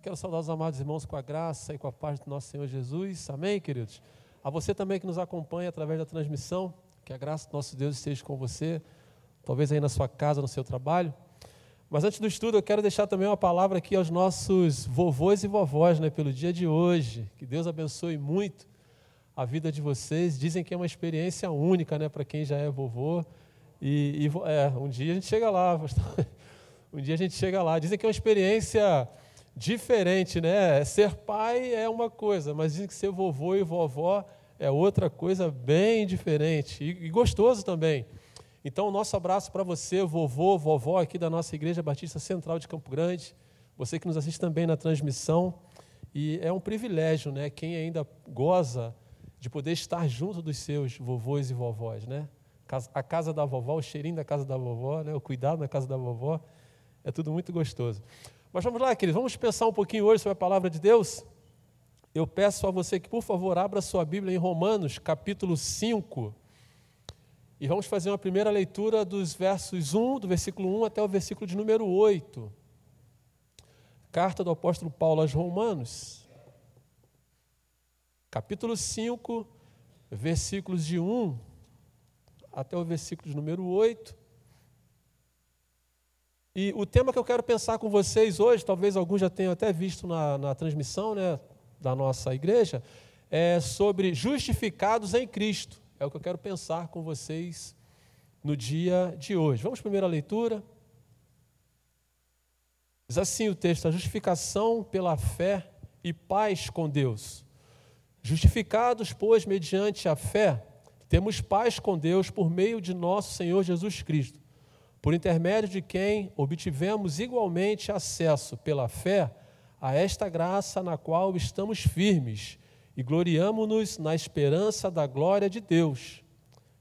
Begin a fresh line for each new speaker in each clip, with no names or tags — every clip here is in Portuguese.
Quero saudar os amados irmãos com a graça e com a paz do nosso Senhor Jesus. Amém, queridos? A você também que nos acompanha através da transmissão, que a graça do nosso Deus esteja com você, talvez aí na sua casa, no seu trabalho. Mas antes do estudo, eu quero deixar também uma palavra aqui aos nossos vovôs e vovós, né, pelo dia de hoje. Que Deus abençoe muito a vida de vocês. Dizem que é uma experiência única, né, para quem já é vovô. E, e é, um dia a gente chega lá, um dia a gente chega lá. Dizem que é uma experiência diferente, né? Ser pai é uma coisa, mas dizem que ser vovô e vovó é outra coisa bem diferente e, e gostoso também. Então, nosso abraço para você, vovô, vovó aqui da nossa Igreja Batista Central de Campo Grande, você que nos assiste também na transmissão. E é um privilégio, né? Quem ainda goza de poder estar junto dos seus vovôs e vovós, né? A casa da vovó, o cheirinho da casa da vovó, né? o cuidado na casa da vovó, é tudo muito gostoso. Mas vamos lá, queridos, vamos pensar um pouquinho hoje sobre a palavra de Deus? Eu peço a você que, por favor, abra sua Bíblia em Romanos, capítulo 5. E vamos fazer uma primeira leitura dos versos 1, do versículo 1 até o versículo de número 8. Carta do apóstolo Paulo aos Romanos, capítulo 5, versículos de 1 até o versículo de número 8. E o tema que eu quero pensar com vocês hoje, talvez alguns já tenham até visto na, na transmissão né, da nossa igreja, é sobre justificados em Cristo. É o que eu quero pensar com vocês no dia de hoje. Vamos à primeira leitura. Diz assim o texto: a justificação pela fé e paz com Deus. Justificados, pois, mediante a fé, temos paz com Deus por meio de nosso Senhor Jesus Cristo por intermédio de quem obtivemos igualmente acesso pela fé a esta graça na qual estamos firmes e gloriamo-nos na esperança da glória de Deus.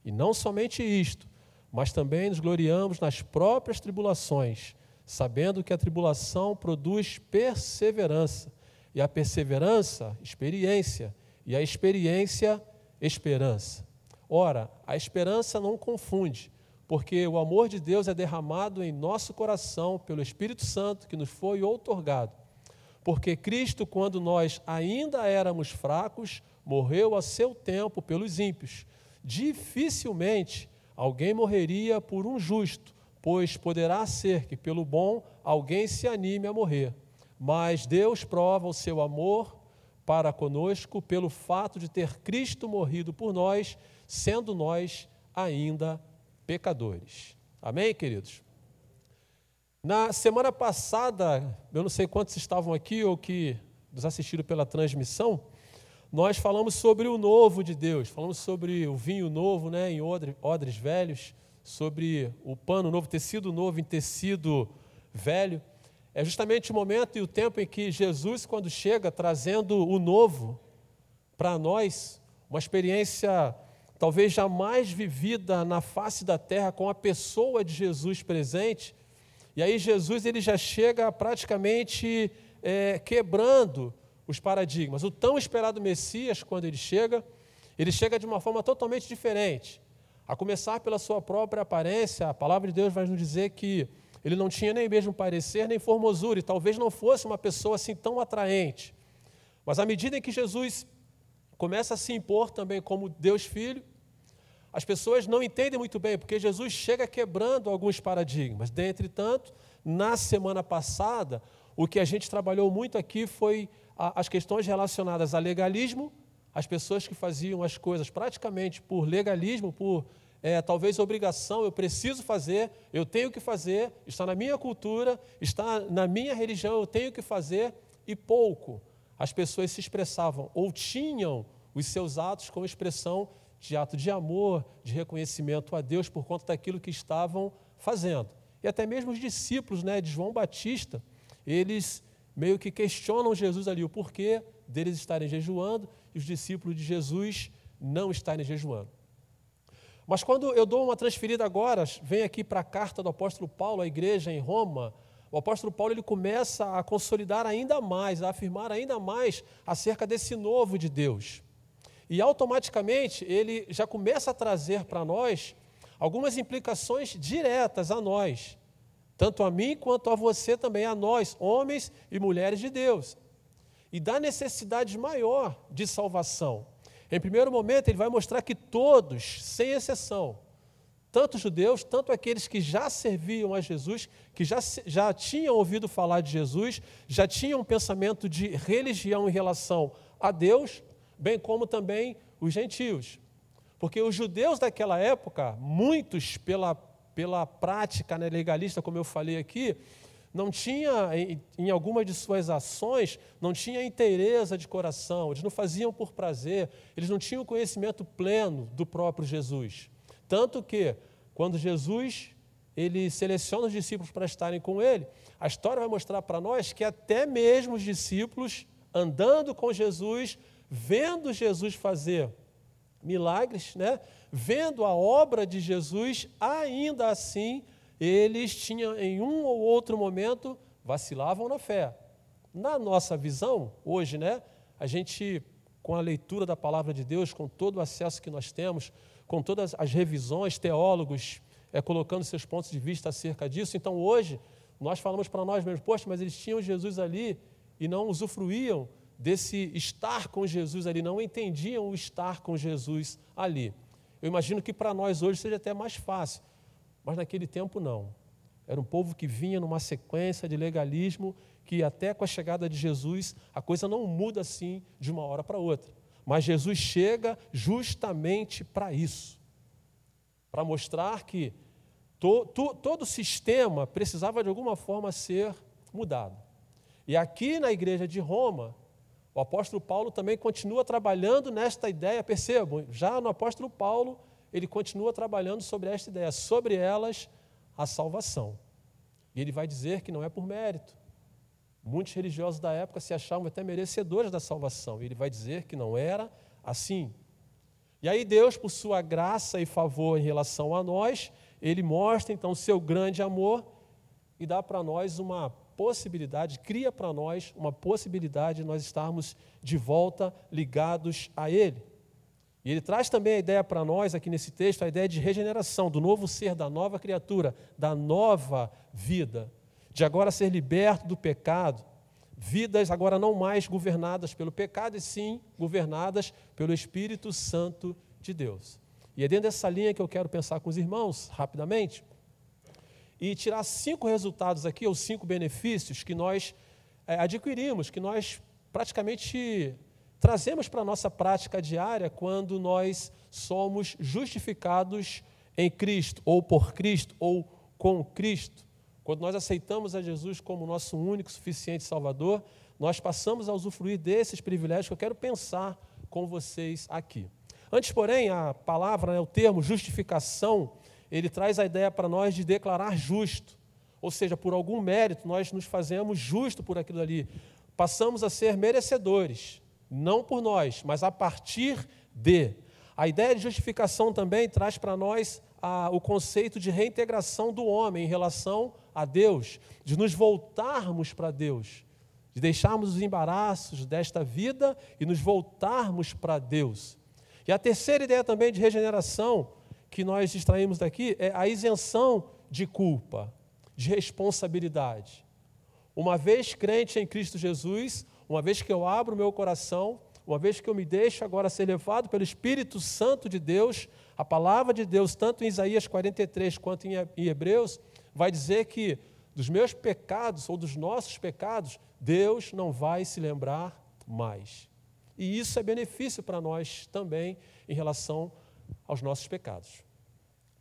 E não somente isto, mas também nos gloriamos nas próprias tribulações, sabendo que a tribulação produz perseverança, e a perseverança, experiência, e a experiência, esperança. Ora, a esperança não confunde porque o amor de Deus é derramado em nosso coração pelo Espírito Santo que nos foi outorgado. Porque Cristo, quando nós ainda éramos fracos, morreu a seu tempo pelos ímpios. Dificilmente alguém morreria por um justo, pois poderá ser que pelo bom alguém se anime a morrer. Mas Deus prova o seu amor para conosco pelo fato de ter Cristo morrido por nós, sendo nós ainda pecadores. Amém, queridos? Na semana passada, eu não sei quantos estavam aqui ou que nos assistiram pela transmissão, nós falamos sobre o novo de Deus, falamos sobre o vinho novo né, em odres velhos, sobre o pano novo, tecido novo em tecido velho. É justamente o momento e o tempo em que Jesus, quando chega trazendo o novo para nós, uma experiência talvez jamais vivida na face da terra com a pessoa de Jesus presente. E aí Jesus ele já chega praticamente é, quebrando os paradigmas. O tão esperado Messias, quando ele chega, ele chega de uma forma totalmente diferente. A começar pela sua própria aparência, a palavra de Deus vai nos dizer que ele não tinha nem mesmo parecer, nem formosura, e talvez não fosse uma pessoa assim tão atraente. Mas à medida em que Jesus começa a se impor também como Deus Filho. As pessoas não entendem muito bem, porque Jesus chega quebrando alguns paradigmas. Dentre tanto, na semana passada, o que a gente trabalhou muito aqui foi as questões relacionadas a legalismo, as pessoas que faziam as coisas praticamente por legalismo, por é, talvez obrigação, eu preciso fazer, eu tenho que fazer, está na minha cultura, está na minha religião, eu tenho que fazer, e pouco as pessoas se expressavam ou tinham os seus atos como expressão de ato de amor, de reconhecimento a Deus por conta daquilo que estavam fazendo. E até mesmo os discípulos né, de João Batista, eles meio que questionam Jesus ali o porquê deles estarem jejuando e os discípulos de Jesus não estarem jejuando. Mas quando eu dou uma transferida agora, vem aqui para a carta do apóstolo Paulo à igreja em Roma, o apóstolo Paulo ele começa a consolidar ainda mais, a afirmar ainda mais acerca desse novo de Deus. E automaticamente ele já começa a trazer para nós algumas implicações diretas a nós, tanto a mim quanto a você também, a nós, homens e mulheres de Deus. E da necessidade maior de salvação. Em primeiro momento, ele vai mostrar que todos, sem exceção, tanto judeus, tanto aqueles que já serviam a Jesus, que já, já tinham ouvido falar de Jesus, já tinham um pensamento de religião em relação a Deus, bem como também os gentios. Porque os judeus daquela época, muitos pela, pela prática né, legalista, como eu falei aqui, não tinha, em, algumas de suas ações, não tinha inteireza de coração, eles não faziam por prazer, eles não tinham conhecimento pleno do próprio Jesus. Tanto que, quando Jesus ele seleciona os discípulos para estarem com ele, a história vai mostrar para nós que até mesmo os discípulos, andando com Jesus, vendo Jesus fazer milagres, né? vendo a obra de Jesus, ainda assim eles tinham em um ou outro momento vacilavam na fé. Na nossa visão, hoje, né, a gente, com a leitura da palavra de Deus, com todo o acesso que nós temos, com todas as revisões, teólogos é, colocando seus pontos de vista acerca disso, então hoje nós falamos para nós mesmos, poxa, mas eles tinham Jesus ali e não usufruíam desse estar com Jesus ali, não entendiam o estar com Jesus ali. Eu imagino que para nós hoje seja até mais fácil, mas naquele tempo não. Era um povo que vinha numa sequência de legalismo que até com a chegada de Jesus a coisa não muda assim de uma hora para outra. Mas Jesus chega justamente para isso para mostrar que to, to, todo o sistema precisava de alguma forma ser mudado. E aqui na igreja de Roma, o apóstolo Paulo também continua trabalhando nesta ideia, percebam, já no apóstolo Paulo, ele continua trabalhando sobre esta ideia, sobre elas a salvação. E ele vai dizer que não é por mérito. Muitos religiosos da época se achavam até merecedores da salvação. E ele vai dizer que não era assim. E aí Deus, por sua graça e favor em relação a nós, ele mostra então o seu grande amor e dá para nós uma possibilidade, cria para nós uma possibilidade de nós estarmos de volta ligados a Ele. E ele traz também a ideia para nós, aqui nesse texto, a ideia de regeneração, do novo ser, da nova criatura, da nova vida, de agora ser liberto do pecado, vidas agora não mais governadas pelo pecado, e sim governadas pelo Espírito Santo de Deus. E é dentro dessa linha que eu quero pensar com os irmãos, rapidamente, e tirar cinco resultados aqui, ou cinco benefícios que nós é, adquirimos, que nós praticamente trazemos para a nossa prática diária quando nós somos justificados em Cristo, ou por Cristo, ou com Cristo. Quando nós aceitamos a Jesus como nosso único, suficiente Salvador, nós passamos a usufruir desses privilégios que eu quero pensar com vocês aqui. Antes, porém, a palavra, né, o termo justificação, ele traz a ideia para nós de declarar justo. Ou seja, por algum mérito, nós nos fazemos justo por aquilo ali. Passamos a ser merecedores, não por nós, mas a partir de. A ideia de justificação também traz para nós a, o conceito de reintegração do homem em relação a Deus, de nos voltarmos para Deus, de deixarmos os embaraços desta vida e nos voltarmos para Deus. E a terceira ideia também de regeneração que nós extraímos daqui é a isenção de culpa, de responsabilidade. Uma vez crente em Cristo Jesus, uma vez que eu abro meu coração, uma vez que eu me deixo agora ser levado pelo Espírito Santo de Deus, a palavra de Deus, tanto em Isaías 43 quanto em Hebreus, vai dizer que dos meus pecados ou dos nossos pecados, Deus não vai se lembrar mais. E isso é benefício para nós também em relação aos nossos pecados.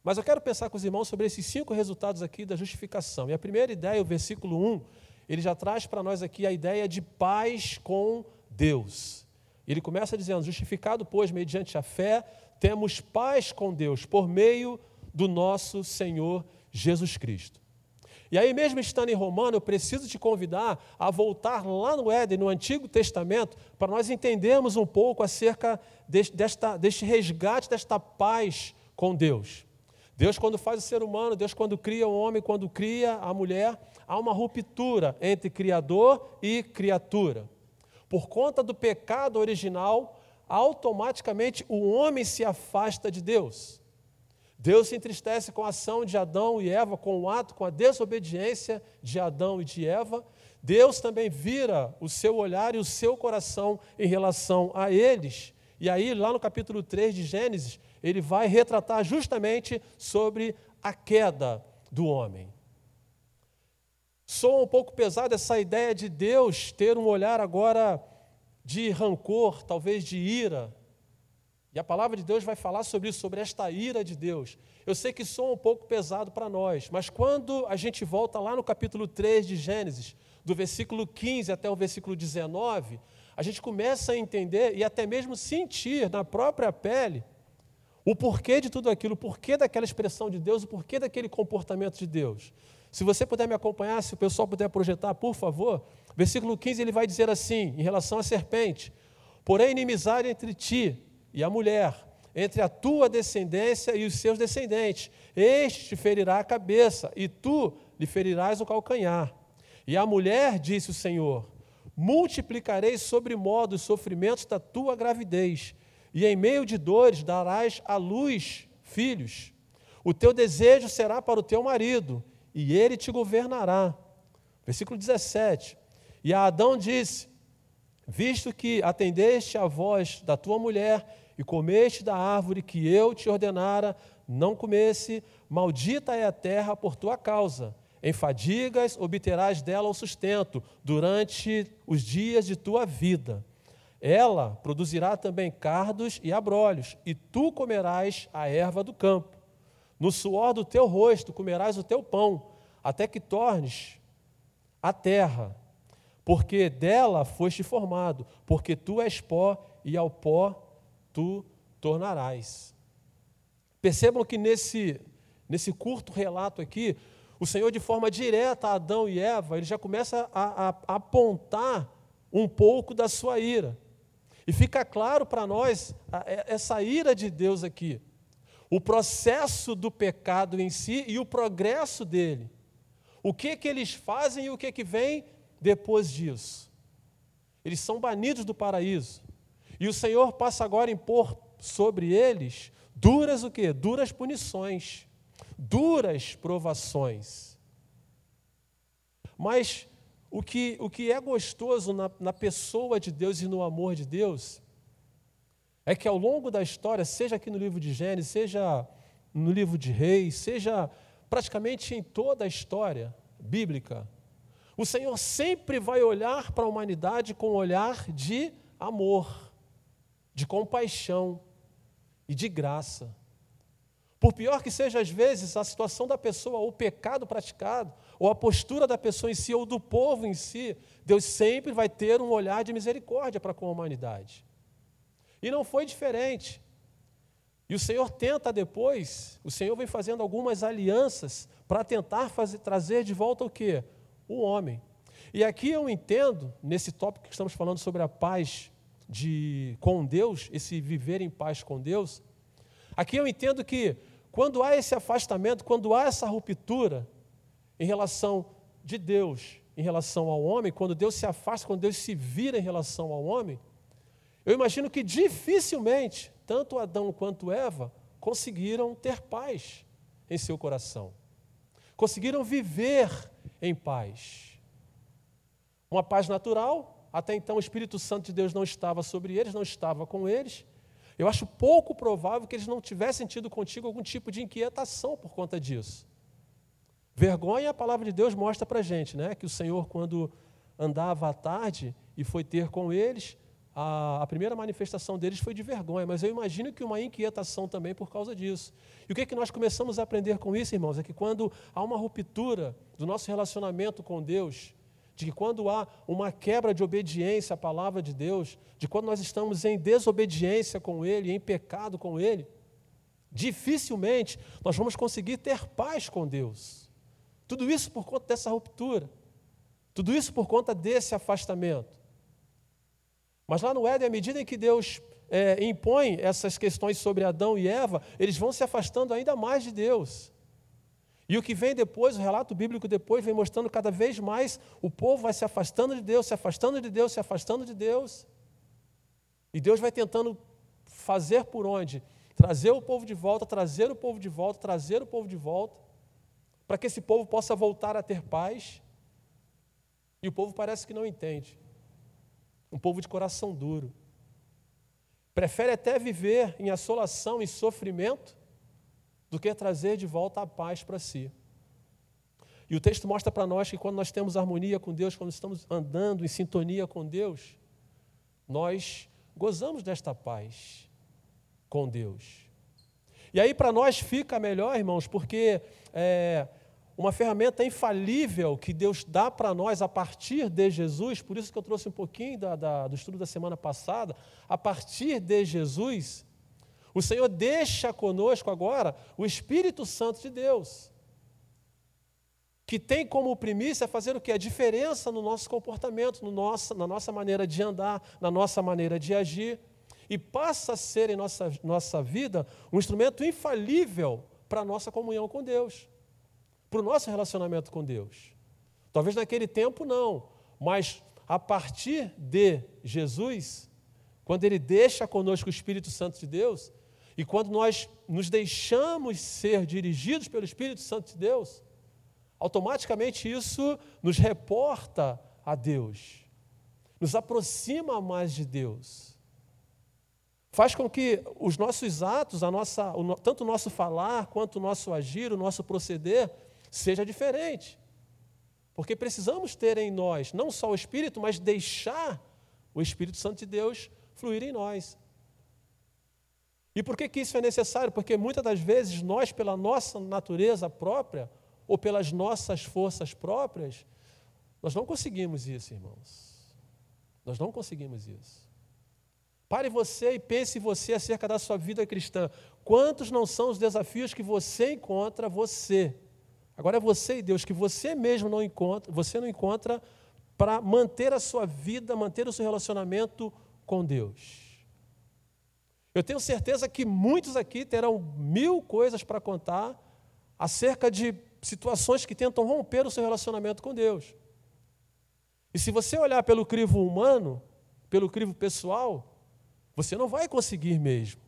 Mas eu quero pensar com os irmãos sobre esses cinco resultados aqui da justificação. E a primeira ideia, o versículo 1, ele já traz para nós aqui a ideia de paz com Deus. Ele começa dizendo: Justificado, pois, mediante a fé, temos paz com Deus por meio do nosso Senhor Jesus Cristo. E aí, mesmo estando em Romano, eu preciso te convidar a voltar lá no Éden, no Antigo Testamento, para nós entendermos um pouco acerca desta, deste resgate, desta paz com Deus. Deus, quando faz o ser humano, Deus, quando cria o homem, quando cria a mulher, há uma ruptura entre Criador e criatura. Por conta do pecado original, automaticamente o homem se afasta de Deus. Deus se entristece com a ação de Adão e Eva, com o ato, com a desobediência de Adão e de Eva. Deus também vira o seu olhar e o seu coração em relação a eles. E aí, lá no capítulo 3 de Gênesis, ele vai retratar justamente sobre a queda do homem. Soa um pouco pesado essa ideia de Deus ter um olhar agora de rancor, talvez de ira. E a palavra de Deus vai falar sobre isso, sobre esta ira de Deus. Eu sei que soa um pouco pesado para nós, mas quando a gente volta lá no capítulo 3 de Gênesis, do versículo 15 até o versículo 19, a gente começa a entender e até mesmo sentir na própria pele o porquê de tudo aquilo, o porquê daquela expressão de Deus, o porquê daquele comportamento de Deus. Se você puder me acompanhar, se o pessoal puder projetar, por favor, versículo 15 ele vai dizer assim, em relação à serpente: Porém, inimizade entre ti e a mulher, entre a tua descendência e os seus descendentes. Este te ferirá a cabeça, e tu lhe ferirás o calcanhar. E a mulher, disse o Senhor: multiplicarei sobre modo os sofrimentos da tua gravidez, e em meio de dores darás à luz filhos. O teu desejo será para o teu marido, e ele te governará. Versículo 17. E a Adão disse: Visto que atendeste à voz da tua mulher e comeste da árvore que eu te ordenara, não comesse, maldita é a terra por tua causa em fadigas obterás dela o sustento durante os dias de tua vida. Ela produzirá também cardos e abrolhos, e tu comerás a erva do campo. No suor do teu rosto comerás o teu pão, até que tornes a terra, porque dela foste formado, porque tu és pó, e ao pó tu tornarás. Percebam que nesse, nesse curto relato aqui, o Senhor, de forma direta a Adão e Eva, ele já começa a, a, a apontar um pouco da sua ira. E fica claro para nós a, essa ira de Deus aqui. O processo do pecado em si e o progresso dele. O que que eles fazem e o que que vem depois disso. Eles são banidos do paraíso. E o Senhor passa agora a impor sobre eles duras o quê? Duras punições duras provações. Mas o que, o que é gostoso na, na pessoa de Deus e no amor de Deus é que ao longo da história, seja aqui no livro de Gênesis, seja no livro de Reis, seja praticamente em toda a história bíblica, o Senhor sempre vai olhar para a humanidade com um olhar de amor, de compaixão e de graça. Por pior que seja às vezes a situação da pessoa, ou o pecado praticado, ou a postura da pessoa em si, ou do povo em si, Deus sempre vai ter um olhar de misericórdia para com a humanidade. E não foi diferente. E o Senhor tenta depois, o Senhor vem fazendo algumas alianças para tentar fazer, trazer de volta o quê? O homem. E aqui eu entendo, nesse tópico que estamos falando sobre a paz de, com Deus, esse viver em paz com Deus, Aqui eu entendo que quando há esse afastamento, quando há essa ruptura em relação de Deus, em relação ao homem, quando Deus se afasta, quando Deus se vira em relação ao homem, eu imagino que dificilmente, tanto Adão quanto Eva conseguiram ter paz em seu coração. Conseguiram viver em paz. Uma paz natural, até então o Espírito Santo de Deus não estava sobre eles, não estava com eles. Eu acho pouco provável que eles não tivessem tido contigo algum tipo de inquietação por conta disso. Vergonha, a palavra de Deus mostra para a gente, né? que o Senhor, quando andava à tarde e foi ter com eles, a, a, primeira manifestação deles foi de vergonha, mas eu imagino que uma inquietação também por causa disso. E o que, é que nós começamos a aprender com isso, irmãos? É que quando há uma ruptura do nosso relacionamento com Deus, de que quando há uma quebra de obediência à palavra de Deus, de quando nós estamos em desobediência com Ele, em pecado com Ele, dificilmente nós vamos conseguir ter paz com Deus. Tudo isso por conta dessa ruptura, tudo isso por conta desse afastamento. Mas lá no Éden, à medida em que Deus é, impõe essas questões sobre Adão e Eva, eles vão se afastando ainda mais de Deus. E o que vem depois, o relato bíblico depois, vem mostrando cada vez mais o povo vai se afastando de Deus, se afastando de Deus, se afastando de Deus. E Deus vai tentando fazer por onde? trazer o povo de volta, trazer o povo de volta, trazer o povo de volta, para que esse povo possa voltar a ter paz. E o povo parece que não entende. Um povo de coração duro. Prefere até viver em assolação e sofrimento do que trazer de volta a paz para si. E o texto mostra para nós que quando nós temos harmonia com Deus, quando estamos andando em sintonia com Deus, nós gozamos desta paz com Deus. E aí para nós fica melhor, irmãos, porque é, uma ferramenta infalível que Deus dá para nós a partir de Jesus, por isso que eu trouxe um pouquinho da, da, do estudo da semana passada, a partir de Jesus, o Senhor deixa conosco agora o Espírito Santo de Deus, que tem como primícia fazer o que? A diferença no nosso comportamento, no nosso, na nossa maneira de andar, na nossa maneira de agir, e passa a ser em nossa, nossa vida um instrumento infalível para a nossa comunhão com Deus para o nosso relacionamento com Deus. Talvez naquele tempo não, mas a partir de Jesus, quando Ele deixa conosco o Espírito Santo de Deus, e quando nós nos deixamos ser dirigidos pelo Espírito Santo de Deus, automaticamente isso nos reporta a Deus, nos aproxima mais de Deus. Faz com que os nossos atos, a nossa, tanto o nosso falar quanto o nosso agir, o nosso proceder, seja diferente. Porque precisamos ter em nós não só o Espírito, mas deixar o Espírito Santo de Deus fluir em nós. E por que, que isso é necessário? Porque muitas das vezes nós, pela nossa natureza própria, ou pelas nossas forças próprias, nós não conseguimos isso, irmãos. Nós não conseguimos isso. Pare você e pense você acerca da sua vida cristã. Quantos não são os desafios que você encontra você Agora é você e Deus que você mesmo não encontra, você não encontra para manter a sua vida, manter o seu relacionamento com Deus. Eu tenho certeza que muitos aqui terão mil coisas para contar acerca de situações que tentam romper o seu relacionamento com Deus. E se você olhar pelo crivo humano, pelo crivo pessoal, você não vai conseguir mesmo.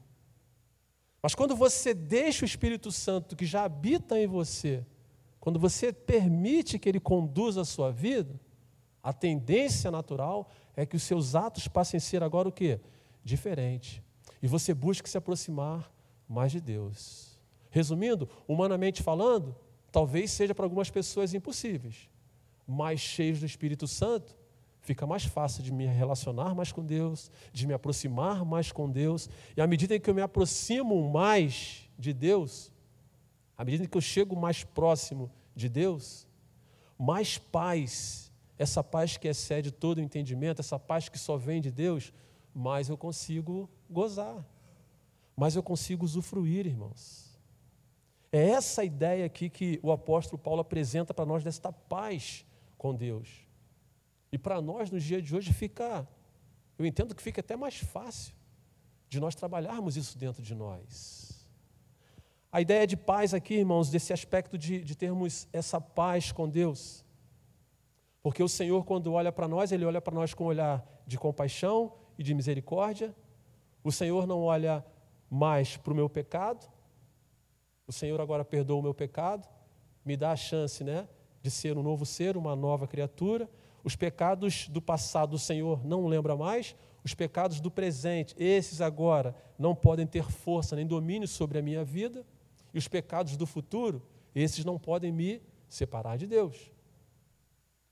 Mas quando você deixa o Espírito Santo que já habita em você, quando você permite que ele conduza a sua vida, a tendência natural é que os seus atos passem a ser agora o quê? Diferente. E você busque se aproximar mais de Deus. Resumindo, humanamente falando, talvez seja para algumas pessoas impossíveis, mas cheios do Espírito Santo, fica mais fácil de me relacionar mais com Deus, de me aproximar mais com Deus, e à medida em que eu me aproximo mais de Deus, à medida que eu chego mais próximo de Deus, mais paz, essa paz que excede todo o entendimento, essa paz que só vem de Deus, mais eu consigo gozar, mais eu consigo usufruir, irmãos. É essa ideia aqui que o apóstolo Paulo apresenta para nós desta paz com Deus. E para nós, nos dias de hoje, fica, eu entendo que fica até mais fácil de nós trabalharmos isso dentro de nós. A ideia de paz aqui, irmãos, desse aspecto de, de termos essa paz com Deus. Porque o Senhor, quando olha para nós, Ele olha para nós com um olhar de compaixão e de misericórdia. O Senhor não olha mais para o meu pecado. O Senhor agora perdoa o meu pecado, me dá a chance né, de ser um novo ser, uma nova criatura. Os pecados do passado o Senhor não lembra mais, os pecados do presente, esses agora não podem ter força nem domínio sobre a minha vida. E os pecados do futuro, esses não podem me separar de Deus.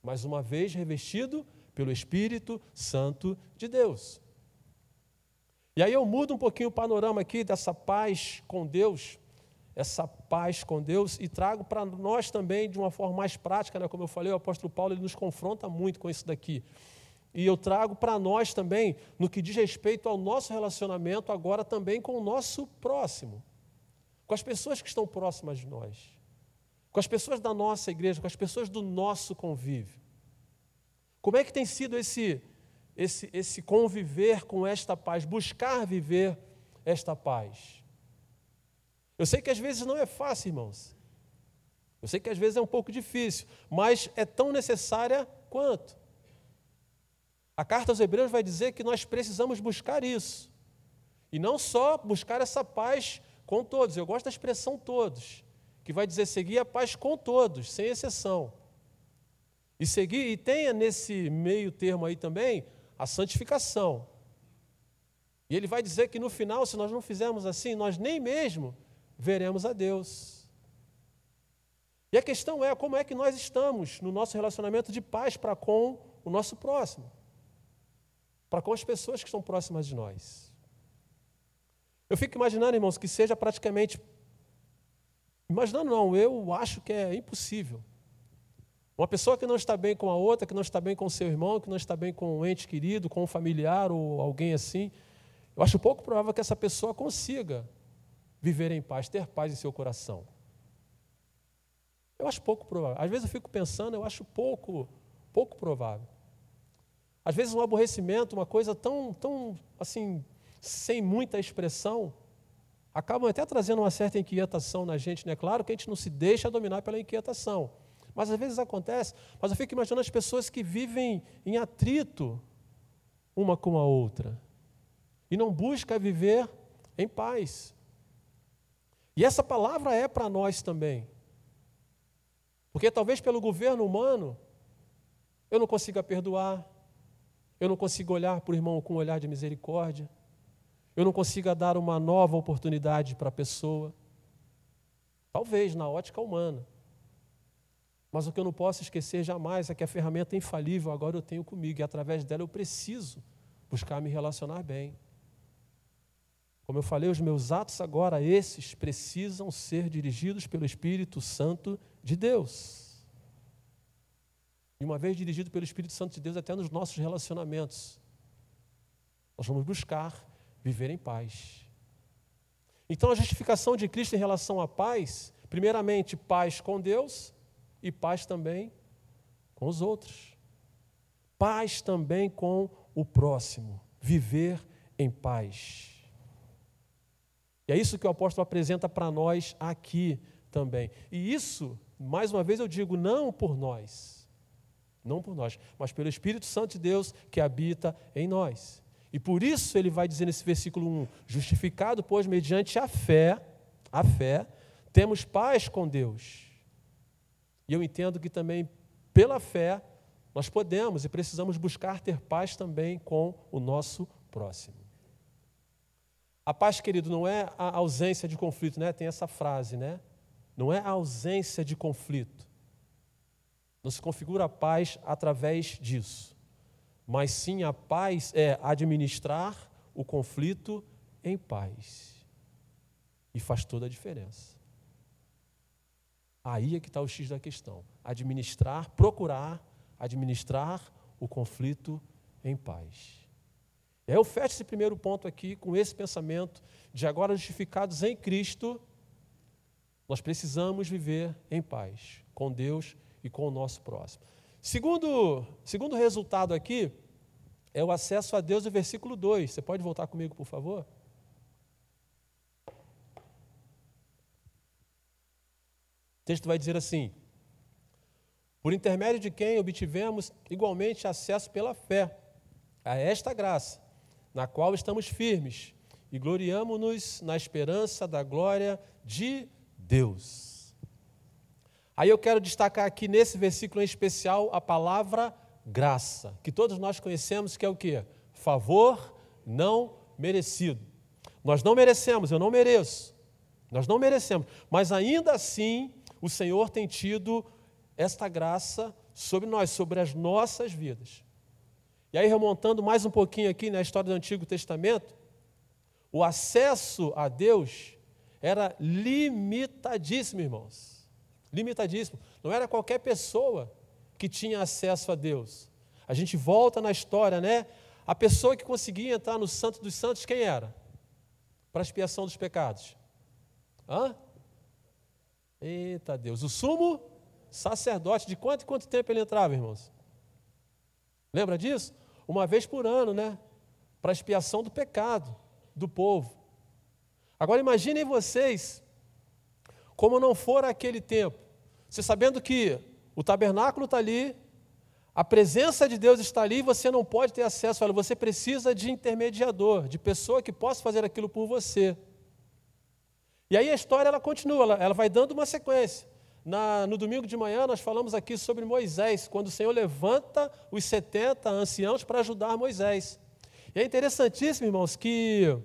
Mais uma vez revestido pelo Espírito Santo de Deus. E aí eu mudo um pouquinho o panorama aqui dessa paz com Deus, essa paz com Deus, e trago para nós também de uma forma mais prática, né? como eu falei, o apóstolo Paulo ele nos confronta muito com isso daqui. E eu trago para nós também, no que diz respeito ao nosso relacionamento, agora também com o nosso próximo com as pessoas que estão próximas de nós, com as pessoas da nossa igreja, com as pessoas do nosso convívio. Como é que tem sido esse, esse, esse conviver com esta paz, buscar viver esta paz? Eu sei que às vezes não é fácil, irmãos. Eu sei que às vezes é um pouco difícil, mas é tão necessária quanto. A carta aos Hebreus vai dizer que nós precisamos buscar isso. E não só buscar essa paz com todos, eu gosto da expressão todos, que vai dizer seguir a paz com todos, sem exceção. E seguir, e tenha nesse meio termo aí também a santificação. E ele vai dizer que no final, se nós não fizermos assim, nós nem mesmo veremos a Deus. E a questão é como é que nós estamos no nosso relacionamento de paz para com o nosso próximo, para com as pessoas que estão próximas de nós. Eu fico imaginando, irmãos, que seja praticamente. Imaginando não, eu acho que é impossível. Uma pessoa que não está bem com a outra, que não está bem com seu irmão, que não está bem com um ente querido, com um familiar ou alguém assim, eu acho pouco provável que essa pessoa consiga viver em paz, ter paz em seu coração. Eu acho pouco provável. Às vezes eu fico pensando, eu acho pouco, pouco provável. Às vezes um aborrecimento, uma coisa tão, tão assim, sem muita expressão, acabam até trazendo uma certa inquietação na gente, né? Claro que a gente não se deixa dominar pela inquietação. Mas às vezes acontece, mas eu fico imaginando as pessoas que vivem em atrito uma com a outra e não buscam viver em paz. E essa palavra é para nós também. Porque talvez pelo governo humano eu não consiga perdoar, eu não consiga olhar para o irmão com um olhar de misericórdia, eu não consiga dar uma nova oportunidade para a pessoa. Talvez na ótica humana. Mas o que eu não posso esquecer jamais é que a ferramenta infalível agora eu tenho comigo e através dela eu preciso buscar me relacionar bem. Como eu falei, os meus atos agora, esses, precisam ser dirigidos pelo Espírito Santo de Deus. E uma vez dirigido pelo Espírito Santo de Deus, até nos nossos relacionamentos, nós vamos buscar viver em paz. Então, a justificação de Cristo em relação à paz, primeiramente, paz com Deus e paz também com os outros. Paz também com o próximo. Viver em paz. E é isso que o apóstolo apresenta para nós aqui também. E isso, mais uma vez eu digo, não por nós, não por nós, mas pelo Espírito Santo de Deus que habita em nós. E por isso ele vai dizer nesse versículo 1: justificado, pois, mediante a fé, a fé, temos paz com Deus. E eu entendo que também pela fé nós podemos e precisamos buscar ter paz também com o nosso próximo. A paz, querido, não é a ausência de conflito, né? Tem essa frase, né? Não é a ausência de conflito. Não se configura a paz através disso mas sim a paz é administrar o conflito em paz. E faz toda a diferença. Aí é que está o X da questão. Administrar, procurar administrar o conflito em paz. Eu fecho esse primeiro ponto aqui com esse pensamento de agora justificados em Cristo, nós precisamos viver em paz com Deus e com o nosso próximo. Segundo, segundo resultado aqui é o acesso a Deus do versículo 2. Você pode voltar comigo, por favor? Texto vai dizer assim: Por intermédio de quem obtivemos igualmente acesso pela fé a esta graça, na qual estamos firmes e gloriamo-nos na esperança da glória de Deus. Aí eu quero destacar aqui nesse versículo em especial a palavra graça, que todos nós conhecemos que é o que? Favor não merecido. Nós não merecemos, eu não mereço. Nós não merecemos, mas ainda assim o Senhor tem tido esta graça sobre nós, sobre as nossas vidas. E aí, remontando mais um pouquinho aqui na história do Antigo Testamento, o acesso a Deus era limitadíssimo, irmãos limitadíssimo. Não era qualquer pessoa que tinha acesso a Deus. A gente volta na história, né? A pessoa que conseguia entrar no Santo dos Santos, quem era? Para expiação dos pecados. Hã? Eita Deus. O sumo sacerdote, de quanto em quanto tempo ele entrava, irmãos? Lembra disso? Uma vez por ano, né? Para expiação do pecado do povo. Agora imaginem vocês como não for aquele tempo. Você sabendo que o tabernáculo está ali, A presença de Deus está ali e você não pode ter acesso a ela. Você precisa de intermediador, de pessoa que possa fazer aquilo por você. E aí a história ela continua, ela, ela vai dando uma sequência. Na, no domingo de manhã nós falamos aqui sobre Moisés, quando o Senhor levanta os 70 anciãos para ajudar Moisés. E é interessantíssimo, irmãos, que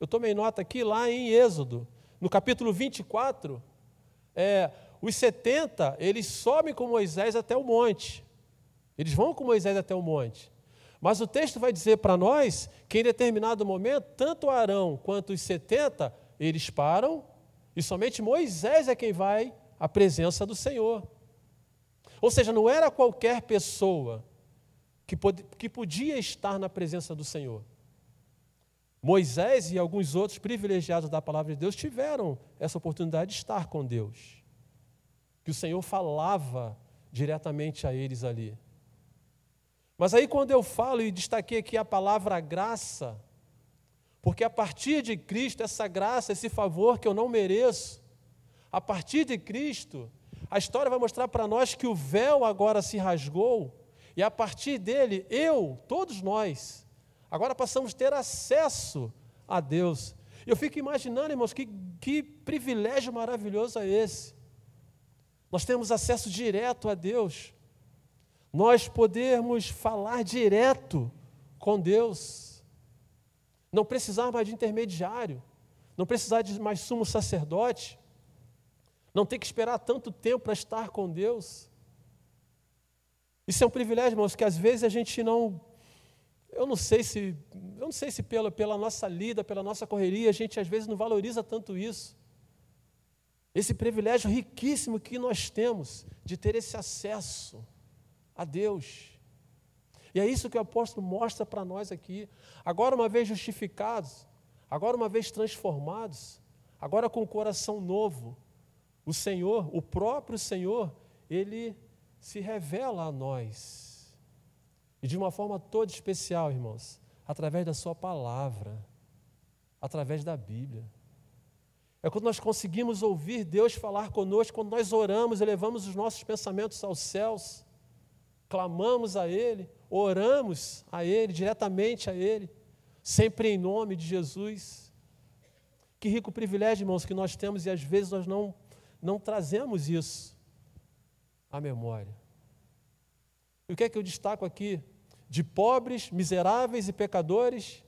eu tomei nota aqui lá em Êxodo, no capítulo 24, é, os 70, eles sobem com Moisés até o monte. Eles vão com Moisés até o monte. Mas o texto vai dizer para nós que em determinado momento, tanto Arão quanto os 70, eles param e somente Moisés é quem vai à presença do Senhor. Ou seja, não era qualquer pessoa que, pod que podia estar na presença do Senhor. Moisés e alguns outros privilegiados da palavra de Deus tiveram essa oportunidade de estar com Deus. Que o Senhor falava diretamente a eles ali. Mas aí, quando eu falo e destaquei aqui a palavra graça, porque a partir de Cristo, essa graça, esse favor que eu não mereço, a partir de Cristo, a história vai mostrar para nós que o véu agora se rasgou, e a partir dele, eu, todos nós, agora passamos a ter acesso a Deus. Eu fico imaginando, irmãos, que, que privilégio maravilhoso é esse. Nós temos acesso direto a Deus. Nós podemos falar direto com Deus não precisar mais de intermediário, não precisar de mais sumo sacerdote, não ter que esperar tanto tempo para estar com Deus. Isso é um privilégio, irmãos, que às vezes a gente não. Eu não sei se, eu não sei se pela, pela nossa lida, pela nossa correria, a gente às vezes não valoriza tanto isso. Esse privilégio riquíssimo que nós temos de ter esse acesso a Deus. E é isso que o apóstolo mostra para nós aqui. Agora, uma vez justificados, agora, uma vez transformados, agora com o coração novo, o Senhor, o próprio Senhor, ele se revela a nós. E de uma forma toda especial, irmãos, através da Sua palavra, através da Bíblia. É quando nós conseguimos ouvir Deus falar conosco, quando nós oramos, elevamos os nossos pensamentos aos céus, clamamos a Ele, oramos a Ele, diretamente a Ele, sempre em nome de Jesus. Que rico privilégio, irmãos, que nós temos e às vezes nós não, não trazemos isso à memória. E o que é que eu destaco aqui? De pobres, miseráveis e pecadores,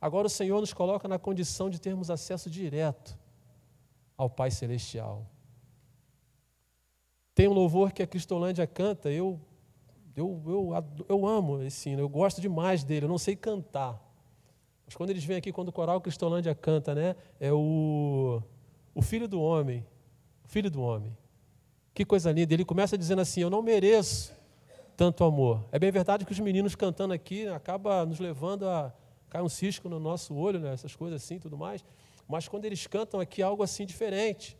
agora o Senhor nos coloca na condição de termos acesso direto ao Pai Celestial. Tem um louvor que a Cristolândia canta, eu eu, eu, eu amo esse hino, eu gosto demais dele, eu não sei cantar. Mas quando eles vêm aqui, quando o coral Cristolândia canta, né, é o, o Filho do Homem, o Filho do Homem. Que coisa linda. Ele começa dizendo assim: Eu não mereço tanto amor. É bem verdade que os meninos cantando aqui acaba nos levando a cair um cisco no nosso olho, né, essas coisas assim tudo mais. Mas quando eles cantam aqui algo assim diferente,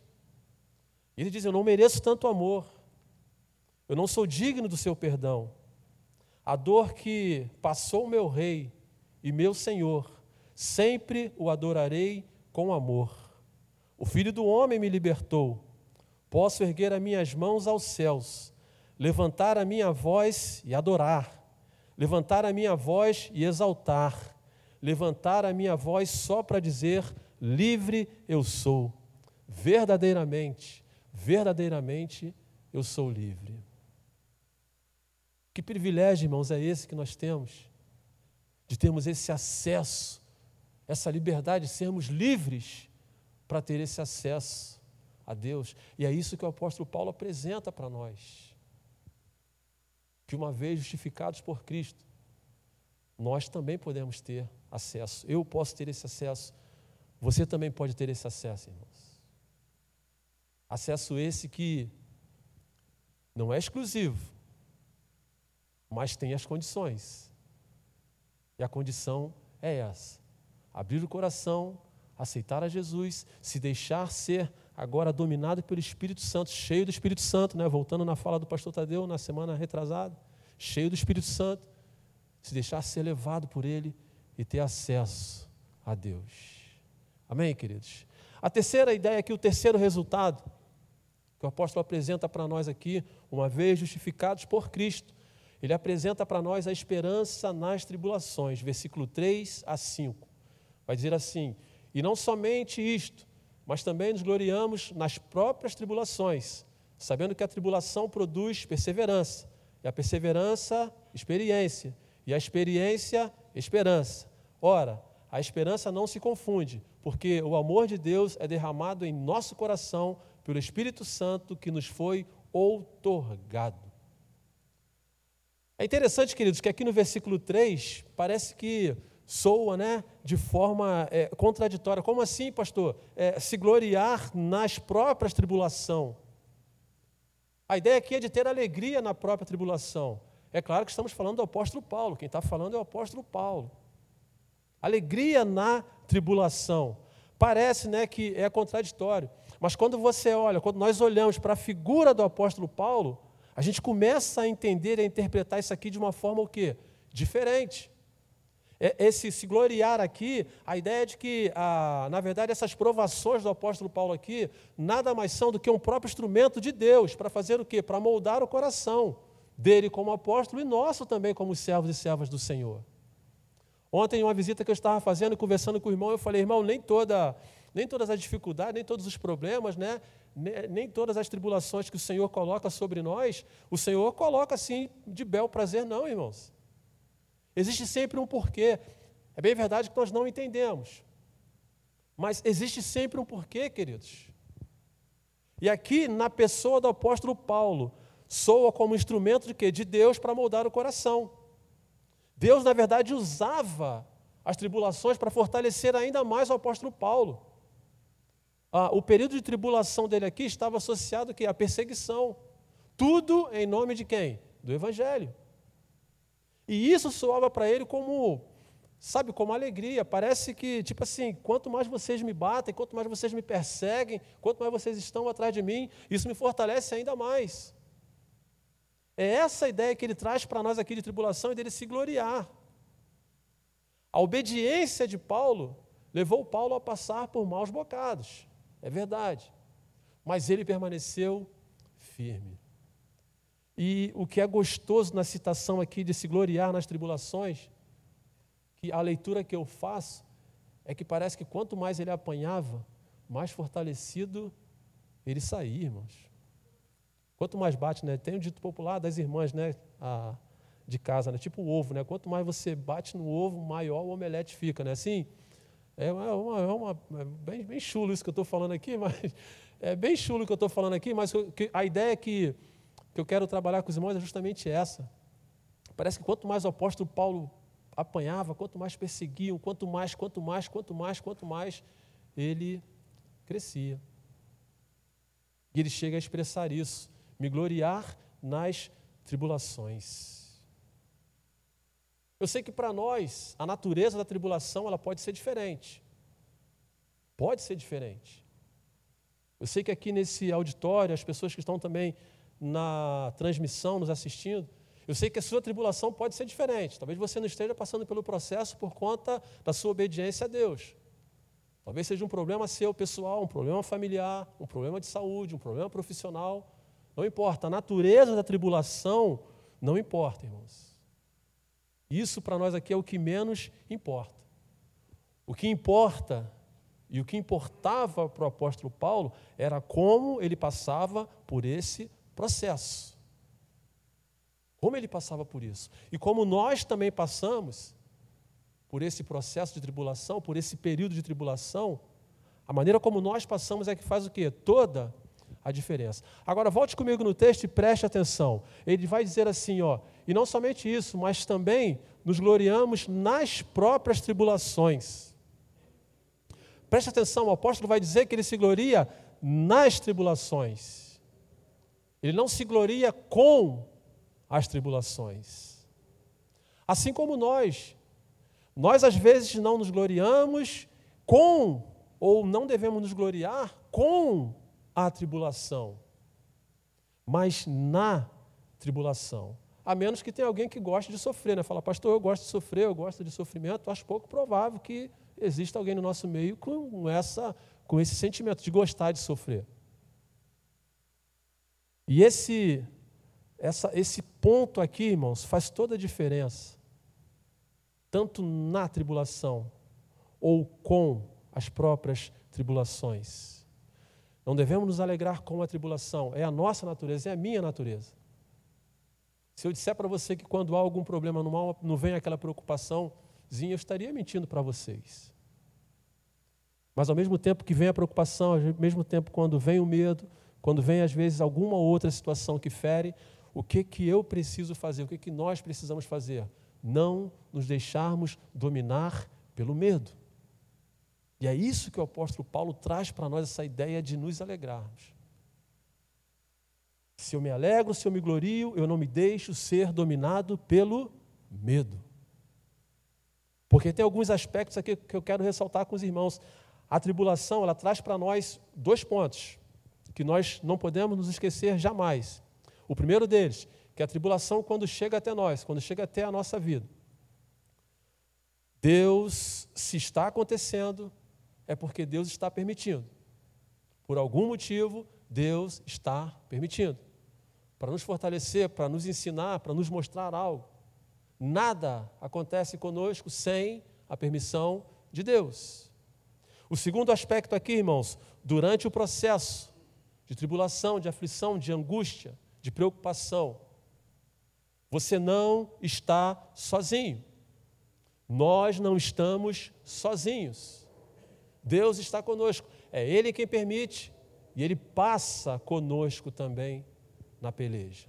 ele diz: Eu não mereço tanto amor. Eu não sou digno do seu perdão. A dor que passou meu rei e meu senhor, sempre o adorarei com amor. O filho do homem me libertou. Posso erguer as minhas mãos aos céus, levantar a minha voz e adorar, levantar a minha voz e exaltar, levantar a minha voz só para dizer: livre eu sou. Verdadeiramente, verdadeiramente eu sou livre. Que privilégio, irmãos, é esse que nós temos, de termos esse acesso, essa liberdade, de sermos livres para ter esse acesso a Deus. E é isso que o apóstolo Paulo apresenta para nós. Que uma vez justificados por Cristo, nós também podemos ter acesso. Eu posso ter esse acesso. Você também pode ter esse acesso, irmãos. Acesso esse que não é exclusivo, mas tem as condições. E a condição é essa: abrir o coração, aceitar a Jesus, se deixar ser agora dominado pelo Espírito Santo, cheio do Espírito Santo, né? voltando na fala do pastor Tadeu na semana retrasada, cheio do Espírito Santo, se deixar ser levado por Ele e ter acesso a Deus. Amém, queridos? A terceira ideia aqui, o terceiro resultado que o apóstolo apresenta para nós aqui, uma vez justificados por Cristo, ele apresenta para nós a esperança nas tribulações, versículo 3 a 5. Vai dizer assim: E não somente isto, mas também nos gloriamos nas próprias tribulações, sabendo que a tribulação produz perseverança, e a perseverança, experiência, e a experiência, esperança. Ora, a esperança não se confunde, porque o amor de Deus é derramado em nosso coração pelo Espírito Santo que nos foi outorgado. É interessante, queridos, que aqui no versículo 3 parece que soa né, de forma é, contraditória. Como assim, pastor? É, se gloriar nas próprias tribulações. A ideia aqui é de ter alegria na própria tribulação. É claro que estamos falando do apóstolo Paulo, quem está falando é o apóstolo Paulo. Alegria na tribulação. Parece né, que é contraditório, mas quando você olha, quando nós olhamos para a figura do apóstolo Paulo, a gente começa a entender e a interpretar isso aqui de uma forma o quê? Diferente. É, esse se gloriar aqui, a ideia é de que, ah, na verdade, essas provações do apóstolo Paulo aqui, nada mais são do que um próprio instrumento de Deus para fazer o quê? Para moldar o coração dele como apóstolo e nosso também como servos e servas do Senhor. Ontem, em uma visita que eu estava fazendo, conversando com o irmão, eu falei, irmão, nem, toda, nem todas as dificuldades, nem todos os problemas, né, nem todas as tribulações que o Senhor coloca sobre nós, o Senhor coloca assim de bel prazer, não, irmãos. Existe sempre um porquê. É bem verdade que nós não entendemos. Mas existe sempre um porquê, queridos. E aqui, na pessoa do apóstolo Paulo, soa como instrumento de quê? De Deus para moldar o coração. Deus, na verdade, usava as tribulações para fortalecer ainda mais o apóstolo Paulo. Ah, o período de tribulação dele aqui estava associado à perseguição. Tudo em nome de quem? Do Evangelho. E isso soava para ele como, sabe, como alegria. Parece que, tipo assim, quanto mais vocês me batem, quanto mais vocês me perseguem, quanto mais vocês estão atrás de mim, isso me fortalece ainda mais. É essa a ideia que ele traz para nós aqui de tribulação e dele se gloriar. A obediência de Paulo levou Paulo a passar por maus bocados, é verdade, mas ele permaneceu firme. E o que é gostoso na citação aqui de se gloriar nas tribulações, que a leitura que eu faço é que parece que quanto mais ele apanhava, mais fortalecido ele saía, irmãos. Quanto mais bate, né? Tem o um dito popular das irmãs, né? A, de casa, né? Tipo o ovo, né? Quanto mais você bate no ovo, maior o omelete fica, né? Assim, é, uma, é é uma é bem, bem chulo isso que eu estou falando aqui, mas é bem chulo o que eu estou falando aqui, mas a ideia que que eu quero trabalhar com os irmãos é justamente essa. Parece que quanto mais o apóstolo Paulo apanhava, quanto mais perseguiam, quanto mais, quanto mais, quanto mais, quanto mais ele crescia. E ele chega a expressar isso, me gloriar nas tribulações. Eu sei que para nós a natureza da tribulação ela pode ser diferente. Pode ser diferente. Eu sei que aqui nesse auditório as pessoas que estão também na transmissão, nos assistindo, eu sei que a sua tribulação pode ser diferente. Talvez você não esteja passando pelo processo por conta da sua obediência a Deus. Talvez seja um problema seu pessoal, um problema familiar, um problema de saúde, um problema profissional. Não importa. A natureza da tribulação não importa, irmãos. Isso para nós aqui é o que menos importa. O que importa e o que importava para o apóstolo Paulo era como ele passava por esse processo. Como ele passava por isso. E como nós também passamos por esse processo de tribulação, por esse período de tribulação, a maneira como nós passamos é que faz o quê? Toda a diferença. Agora volte comigo no texto e preste atenção. Ele vai dizer assim, ó, e não somente isso, mas também nos gloriamos nas próprias tribulações. Preste atenção, o apóstolo vai dizer que ele se gloria nas tribulações. Ele não se gloria com as tribulações. Assim como nós. Nós às vezes não nos gloriamos com, ou não devemos nos gloriar com a tribulação, mas na tribulação. A menos que tenha alguém que goste de sofrer, né? Fala, pastor, eu gosto de sofrer, eu gosto de sofrimento. Acho pouco provável que exista alguém no nosso meio com, essa, com esse sentimento de gostar de sofrer. E esse essa, esse ponto aqui, irmãos, faz toda a diferença. Tanto na tribulação ou com as próprias tribulações. Não devemos nos alegrar com a tribulação, é a nossa natureza, é a minha natureza. Se eu disser para você que quando há algum problema no mal, não vem aquela preocupaçãozinha, eu estaria mentindo para vocês. Mas ao mesmo tempo que vem a preocupação, ao mesmo tempo quando vem o medo, quando vem às vezes alguma outra situação que fere, o que que eu preciso fazer? O que que nós precisamos fazer? Não nos deixarmos dominar pelo medo. E é isso que o apóstolo Paulo traz para nós essa ideia de nos alegrarmos. Se eu me alegro, se eu me glorio, eu não me deixo ser dominado pelo medo. Porque tem alguns aspectos aqui que eu quero ressaltar com os irmãos. A tribulação, ela traz para nós dois pontos que nós não podemos nos esquecer jamais. O primeiro deles, que a tribulação quando chega até nós, quando chega até a nossa vida. Deus, se está acontecendo, é porque Deus está permitindo. Por algum motivo, Deus está permitindo para nos fortalecer, para nos ensinar, para nos mostrar algo. Nada acontece conosco sem a permissão de Deus. O segundo aspecto aqui, irmãos, durante o processo de tribulação, de aflição, de angústia, de preocupação, você não está sozinho. Nós não estamos sozinhos. Deus está conosco. É Ele quem permite e Ele passa conosco também na peleja.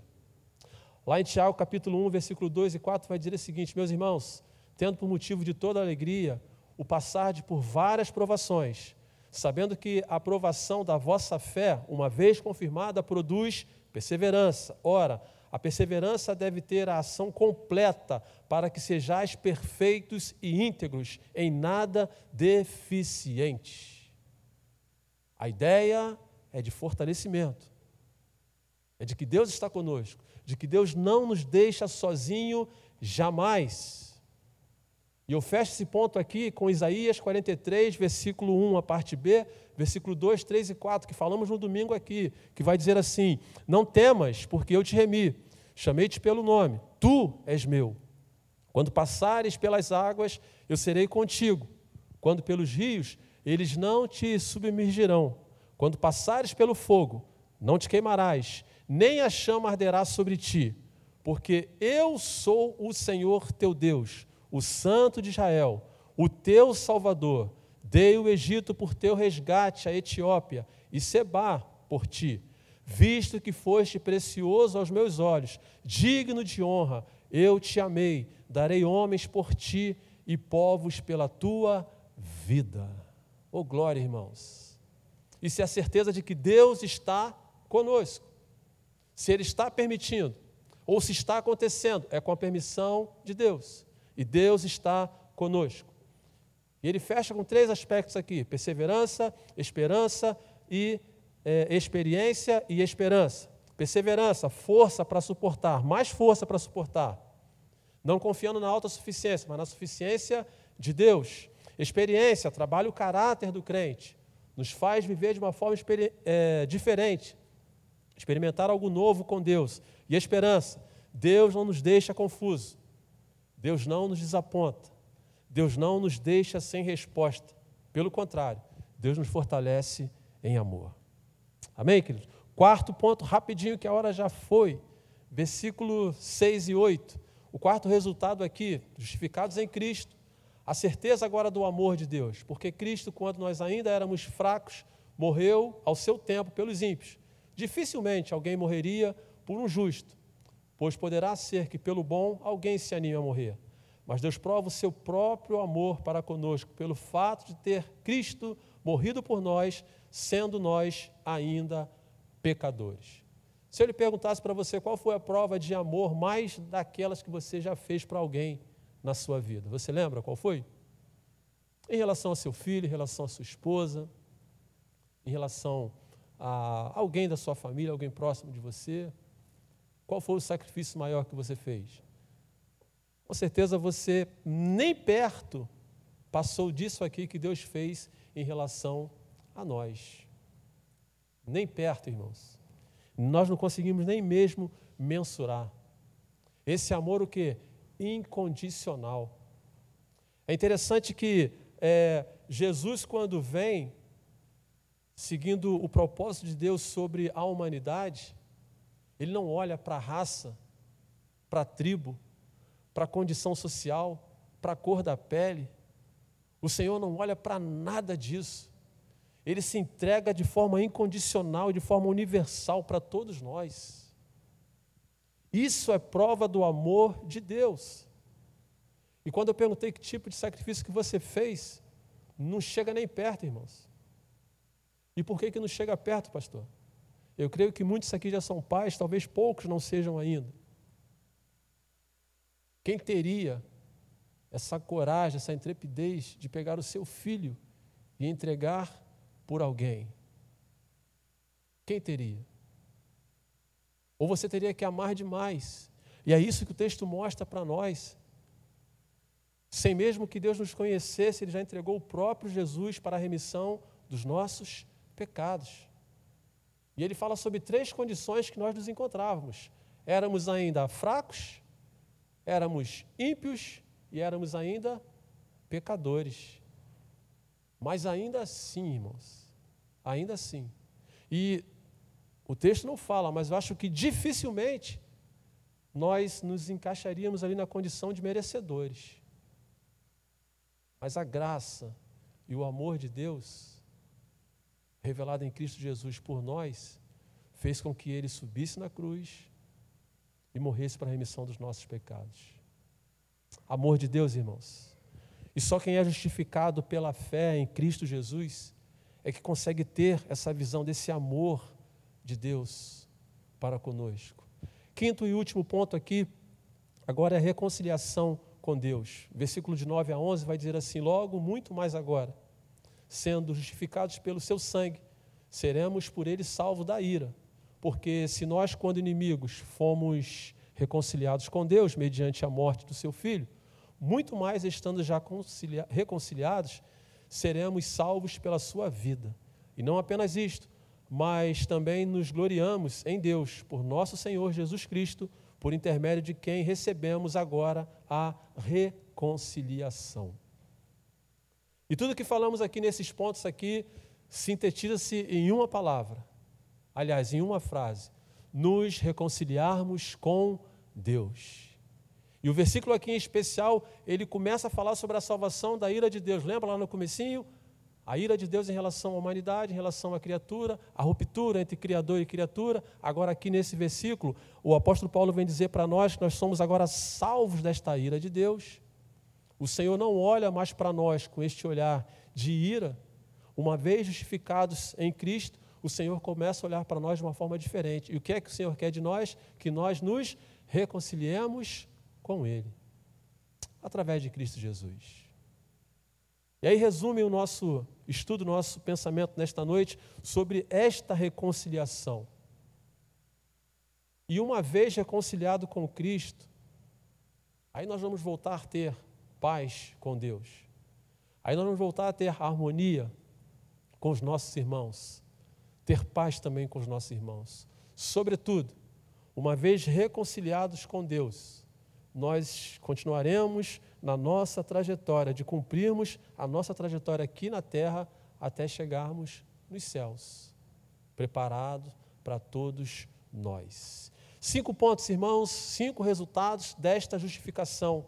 Lá em Tiago, capítulo 1, versículo 2 e 4, vai dizer o seguinte: Meus irmãos, tendo por motivo de toda alegria o passar de por várias provações, sabendo que a aprovação da vossa fé, uma vez confirmada, produz perseverança. Ora, a perseverança deve ter a ação completa para que sejais perfeitos e íntegros, em nada deficientes. A ideia é de fortalecimento é de que Deus está conosco, de que Deus não nos deixa sozinho jamais. E eu fecho esse ponto aqui com Isaías 43, versículo 1, a parte B, versículo 2, 3 e 4, que falamos no domingo aqui, que vai dizer assim: Não temas, porque eu te remi, chamei-te pelo nome, tu és meu. Quando passares pelas águas, eu serei contigo. Quando pelos rios, eles não te submergirão. Quando passares pelo fogo, não te queimarás, nem a chama arderá sobre ti, porque eu sou o Senhor teu Deus, o Santo de Israel, o teu Salvador. Dei o Egito por teu resgate, a Etiópia e Seba por ti, visto que foste precioso aos meus olhos, digno de honra, eu te amei, darei homens por ti e povos pela tua vida. Oh glória, irmãos. Isso é a certeza de que Deus está conosco. Se ele está permitindo, ou se está acontecendo, é com a permissão de Deus. E Deus está conosco. E ele fecha com três aspectos aqui: perseverança, esperança e é, experiência e esperança. Perseverança, força para suportar, mais força para suportar. Não confiando na autossuficiência, mas na suficiência de Deus. Experiência, trabalha o caráter do crente, nos faz viver de uma forma é, diferente, experimentar algo novo com Deus. E esperança, Deus não nos deixa confuso. Deus não nos desaponta. Deus não nos deixa sem resposta. Pelo contrário, Deus nos fortalece em amor. Amém, queridos? Quarto ponto, rapidinho, que a hora já foi. Versículo 6 e 8. O quarto resultado aqui, justificados em Cristo, a certeza agora do amor de Deus, porque Cristo, quando nós ainda éramos fracos, morreu ao seu tempo pelos ímpios. Dificilmente alguém morreria por um justo, pois poderá ser que pelo bom alguém se anime a morrer. Mas Deus prova o seu próprio amor para conosco pelo fato de ter Cristo morrido por nós, sendo nós ainda pecadores. Se eu lhe perguntasse para você qual foi a prova de amor mais daquelas que você já fez para alguém na sua vida, você lembra qual foi? Em relação ao seu filho, em relação à sua esposa, em relação a alguém da sua família, alguém próximo de você? Qual foi o sacrifício maior que você fez? Com certeza você nem perto passou disso aqui que Deus fez em relação a nós. Nem perto, irmãos. Nós não conseguimos nem mesmo mensurar. Esse amor o que? Incondicional. É interessante que é, Jesus, quando vem, seguindo o propósito de Deus sobre a humanidade, ele não olha para a raça, para a tribo, para a condição social, para a cor da pele. O Senhor não olha para nada disso. Ele se entrega de forma incondicional, de forma universal para todos nós. Isso é prova do amor de Deus. E quando eu perguntei que tipo de sacrifício que você fez, não chega nem perto, irmãos. E por que, que não chega perto, pastor? Eu creio que muitos aqui já são pais, talvez poucos não sejam ainda. Quem teria essa coragem, essa intrepidez de pegar o seu filho e entregar por alguém? Quem teria? Ou você teria que amar demais. E é isso que o texto mostra para nós. Sem mesmo que Deus nos conhecesse, Ele já entregou o próprio Jesus para a remissão dos nossos pecados. E ele fala sobre três condições que nós nos encontrávamos: éramos ainda fracos, éramos ímpios e éramos ainda pecadores. Mas ainda assim, irmãos, ainda assim. E o texto não fala, mas eu acho que dificilmente nós nos encaixaríamos ali na condição de merecedores. Mas a graça e o amor de Deus, revelado em Cristo Jesus por nós, fez com que ele subisse na cruz e morresse para a remissão dos nossos pecados. Amor de Deus, irmãos. E só quem é justificado pela fé em Cristo Jesus é que consegue ter essa visão desse amor de Deus para conosco. Quinto e último ponto aqui, agora é a reconciliação com Deus. Versículo de 9 a 11 vai dizer assim: Logo, muito mais agora, sendo justificados pelo seu sangue, seremos por ele salvos da ira. Porque se nós, quando inimigos, fomos reconciliados com Deus mediante a morte do seu filho, muito mais estando já reconciliados, seremos salvos pela sua vida. E não apenas isto, mas também nos gloriamos em Deus, por nosso Senhor Jesus Cristo, por intermédio de quem recebemos agora a reconciliação. E tudo que falamos aqui nesses pontos aqui sintetiza-se em uma palavra, aliás, em uma frase: nos reconciliarmos com Deus. E o versículo aqui em especial, ele começa a falar sobre a salvação da ira de Deus. Lembra lá no comecinho? A ira de Deus em relação à humanidade, em relação à criatura, a ruptura entre Criador e criatura. Agora, aqui nesse versículo, o apóstolo Paulo vem dizer para nós que nós somos agora salvos desta ira de Deus. O Senhor não olha mais para nós com este olhar de ira. Uma vez justificados em Cristo, o Senhor começa a olhar para nós de uma forma diferente. E o que é que o Senhor quer de nós? Que nós nos reconciliemos com Ele, através de Cristo Jesus. E aí resume o nosso estudo, nosso pensamento nesta noite sobre esta reconciliação. E uma vez reconciliado com Cristo, aí nós vamos voltar a ter paz com Deus. Aí nós vamos voltar a ter harmonia com os nossos irmãos, ter paz também com os nossos irmãos. Sobretudo, uma vez reconciliados com Deus, nós continuaremos na nossa trajetória de cumprirmos a nossa trajetória aqui na terra até chegarmos nos céus, preparado para todos nós. Cinco pontos, irmãos, cinco resultados desta justificação.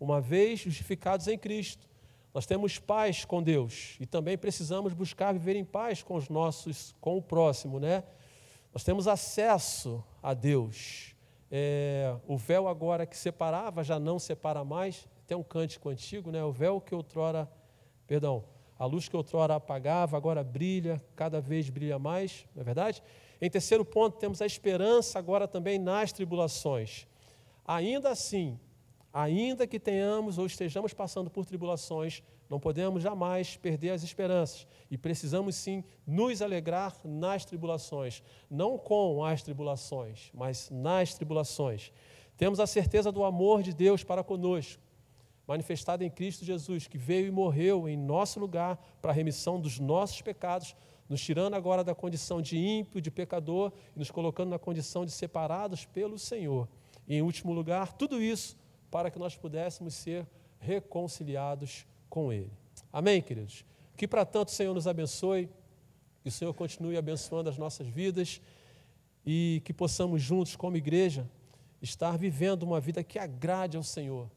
Uma vez justificados em Cristo, nós temos paz com Deus e também precisamos buscar viver em paz com os nossos, com o próximo, né? Nós temos acesso a Deus. É, o véu agora que separava já não separa mais. Tem um cântico antigo, né? O véu que outrora, perdão, a luz que outrora apagava, agora brilha, cada vez brilha mais, não é verdade? Em terceiro ponto, temos a esperança agora também nas tribulações. Ainda assim, ainda que tenhamos ou estejamos passando por tribulações, não podemos jamais perder as esperanças e precisamos sim nos alegrar nas tribulações, não com as tribulações, mas nas tribulações. Temos a certeza do amor de Deus para conosco, manifestado em Cristo Jesus, que veio e morreu em nosso lugar para a remissão dos nossos pecados, nos tirando agora da condição de ímpio, de pecador, e nos colocando na condição de separados pelo Senhor. E, em último lugar, tudo isso para que nós pudéssemos ser reconciliados com Ele. Amém, queridos? Que para tanto o Senhor nos abençoe, que o Senhor continue abençoando as nossas vidas e que possamos juntos, como igreja, estar vivendo uma vida que agrade ao Senhor,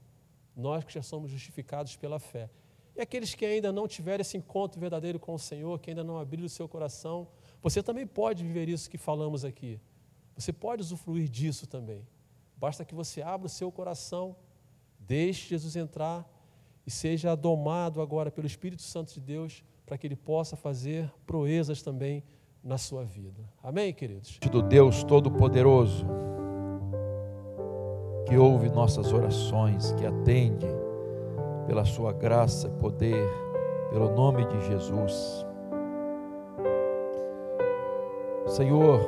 nós que já somos justificados pela fé. E aqueles que ainda não tiveram esse encontro verdadeiro com o Senhor, que ainda não abriram o seu coração, você também pode viver isso que falamos aqui. Você pode usufruir disso também. Basta que você abra o seu coração, deixe Jesus entrar e seja domado agora pelo Espírito Santo de Deus, para que ele possa fazer proezas também na sua vida. Amém, queridos?
Do Deus Todo-Poderoso, que ouve nossas orações, que atende pela sua graça e poder, pelo nome de Jesus. Senhor,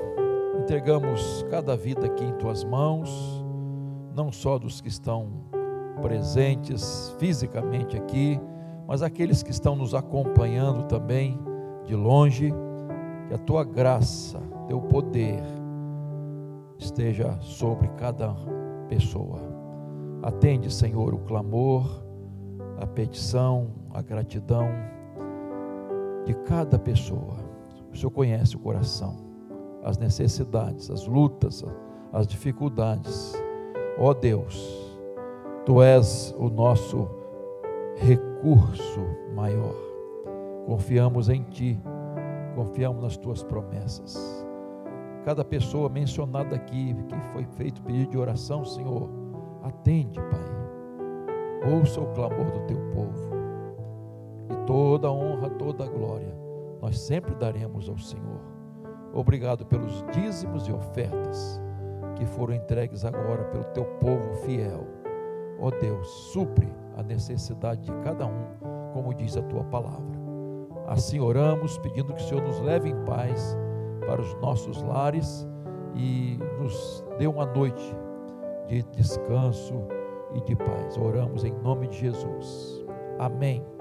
entregamos cada vida aqui em tuas mãos, não só dos que estão presentes fisicamente aqui, mas aqueles que estão nos acompanhando também de longe, que a tua graça, teu poder esteja sobre cada pessoa. Atende, Senhor, o clamor a petição, a gratidão de cada pessoa. O Senhor conhece o coração, as necessidades, as lutas, as dificuldades. Ó Deus, Tu és o nosso recurso maior. Confiamos em Ti, confiamos nas Tuas promessas. Cada pessoa mencionada aqui, que foi feito pedido de oração, Senhor, atende, Pai ouça o clamor do teu povo. E toda honra, toda glória, nós sempre daremos ao Senhor. Obrigado pelos dízimos e ofertas que foram entregues agora pelo teu povo fiel. Ó Deus, supre a necessidade de cada um, como diz a tua palavra. Assim oramos, pedindo que o Senhor nos leve em paz para os nossos lares e nos dê uma noite de descanso e de paz. Oramos em nome de Jesus. Amém.